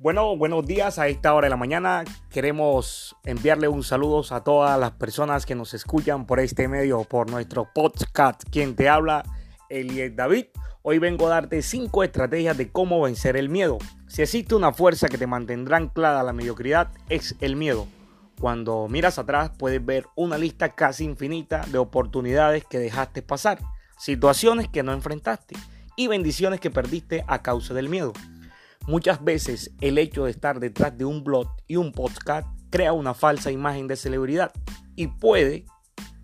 Bueno, buenos días a esta hora de la mañana. Queremos enviarle un saludo a todas las personas que nos escuchan por este medio, por nuestro podcast. Quien te habla, Eliel David. Hoy vengo a darte cinco estrategias de cómo vencer el miedo. Si existe una fuerza que te mantendrá anclada a la mediocridad, es el miedo. Cuando miras atrás puedes ver una lista casi infinita de oportunidades que dejaste pasar, situaciones que no enfrentaste y bendiciones que perdiste a causa del miedo. Muchas veces el hecho de estar detrás de un blog y un podcast crea una falsa imagen de celebridad y puede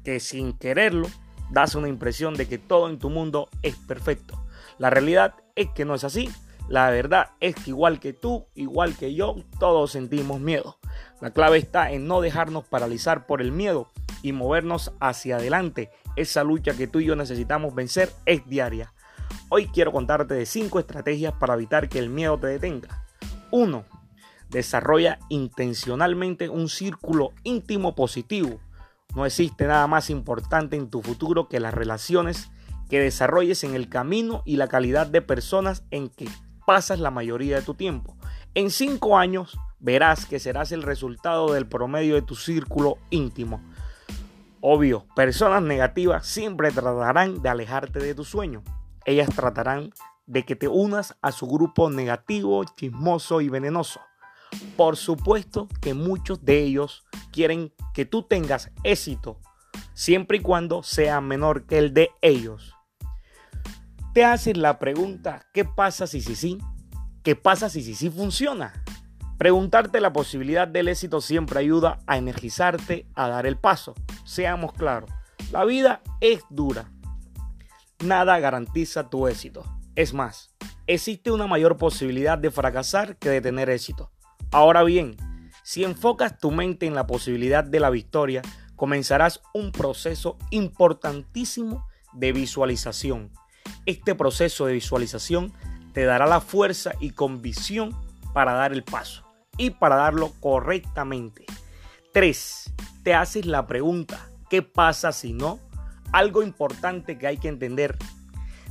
que sin quererlo das una impresión de que todo en tu mundo es perfecto. La realidad es que no es así. La verdad es que igual que tú, igual que yo, todos sentimos miedo. La clave está en no dejarnos paralizar por el miedo y movernos hacia adelante. Esa lucha que tú y yo necesitamos vencer es diaria. Hoy quiero contarte de 5 estrategias para evitar que el miedo te detenga. 1. Desarrolla intencionalmente un círculo íntimo positivo. No existe nada más importante en tu futuro que las relaciones que desarrolles en el camino y la calidad de personas en que pasas la mayoría de tu tiempo. En 5 años verás que serás el resultado del promedio de tu círculo íntimo. Obvio, personas negativas siempre tratarán de alejarte de tu sueño ellas tratarán de que te unas a su grupo negativo, chismoso y venenoso. Por supuesto que muchos de ellos quieren que tú tengas éxito, siempre y cuando sea menor que el de ellos. Te haces la pregunta, ¿qué pasa si sí sí? ¿Qué pasa si sí sí funciona? Preguntarte la posibilidad del éxito siempre ayuda a energizarte a dar el paso. Seamos claros, la vida es dura, nada garantiza tu éxito. Es más, existe una mayor posibilidad de fracasar que de tener éxito. Ahora bien, si enfocas tu mente en la posibilidad de la victoria, comenzarás un proceso importantísimo de visualización. Este proceso de visualización te dará la fuerza y convicción para dar el paso y para darlo correctamente. 3. Te haces la pregunta, ¿qué pasa si no? Algo importante que hay que entender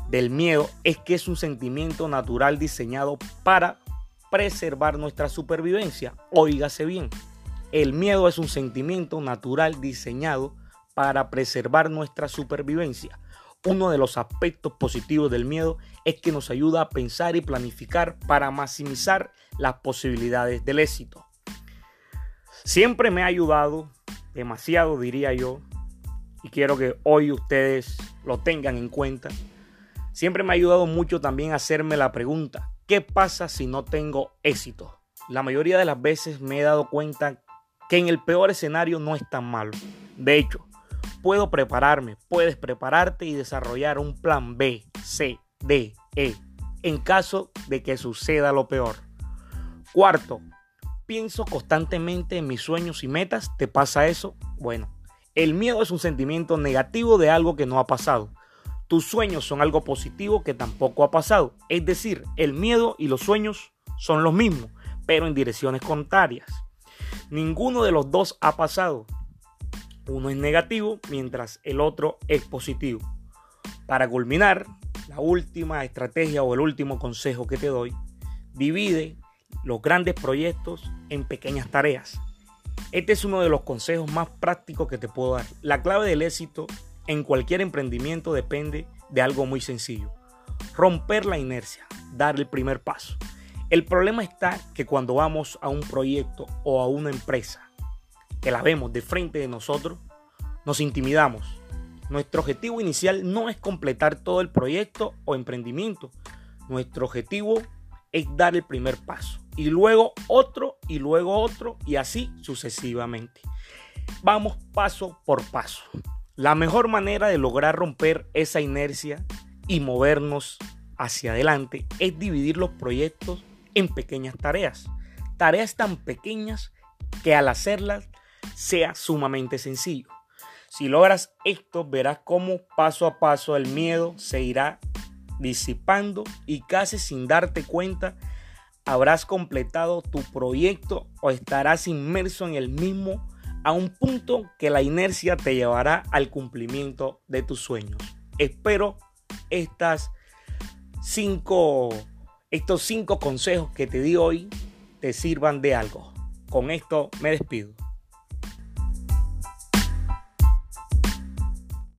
del miedo es que es un sentimiento natural diseñado para preservar nuestra supervivencia. Óigase bien, el miedo es un sentimiento natural diseñado para preservar nuestra supervivencia. Uno de los aspectos positivos del miedo es que nos ayuda a pensar y planificar para maximizar las posibilidades del éxito. Siempre me ha ayudado, demasiado diría yo, y quiero que hoy ustedes lo tengan en cuenta. Siempre me ha ayudado mucho también hacerme la pregunta, ¿qué pasa si no tengo éxito? La mayoría de las veces me he dado cuenta que en el peor escenario no es tan malo. De hecho, puedo prepararme, puedes prepararte y desarrollar un plan B, C, D, E, en caso de que suceda lo peor. Cuarto, pienso constantemente en mis sueños y metas. ¿Te pasa eso? Bueno, el miedo es un sentimiento negativo de algo que no ha pasado. Tus sueños son algo positivo que tampoco ha pasado. Es decir, el miedo y los sueños son los mismos, pero en direcciones contrarias. Ninguno de los dos ha pasado. Uno es negativo mientras el otro es positivo. Para culminar, la última estrategia o el último consejo que te doy, divide los grandes proyectos en pequeñas tareas. Este es uno de los consejos más prácticos que te puedo dar. La clave del éxito en cualquier emprendimiento depende de algo muy sencillo. Romper la inercia, dar el primer paso. El problema está que cuando vamos a un proyecto o a una empresa que la vemos de frente de nosotros, nos intimidamos. Nuestro objetivo inicial no es completar todo el proyecto o emprendimiento. Nuestro objetivo es dar el primer paso y luego otro y luego otro y así sucesivamente. Vamos paso por paso. La mejor manera de lograr romper esa inercia y movernos hacia adelante es dividir los proyectos en pequeñas tareas. Tareas tan pequeñas que al hacerlas sea sumamente sencillo. Si logras esto, verás cómo paso a paso el miedo se irá disipando y casi sin darte cuenta habrás completado tu proyecto o estarás inmerso en el mismo a un punto que la inercia te llevará al cumplimiento de tus sueños. Espero estas cinco, estos cinco consejos que te di hoy te sirvan de algo. Con esto me despido.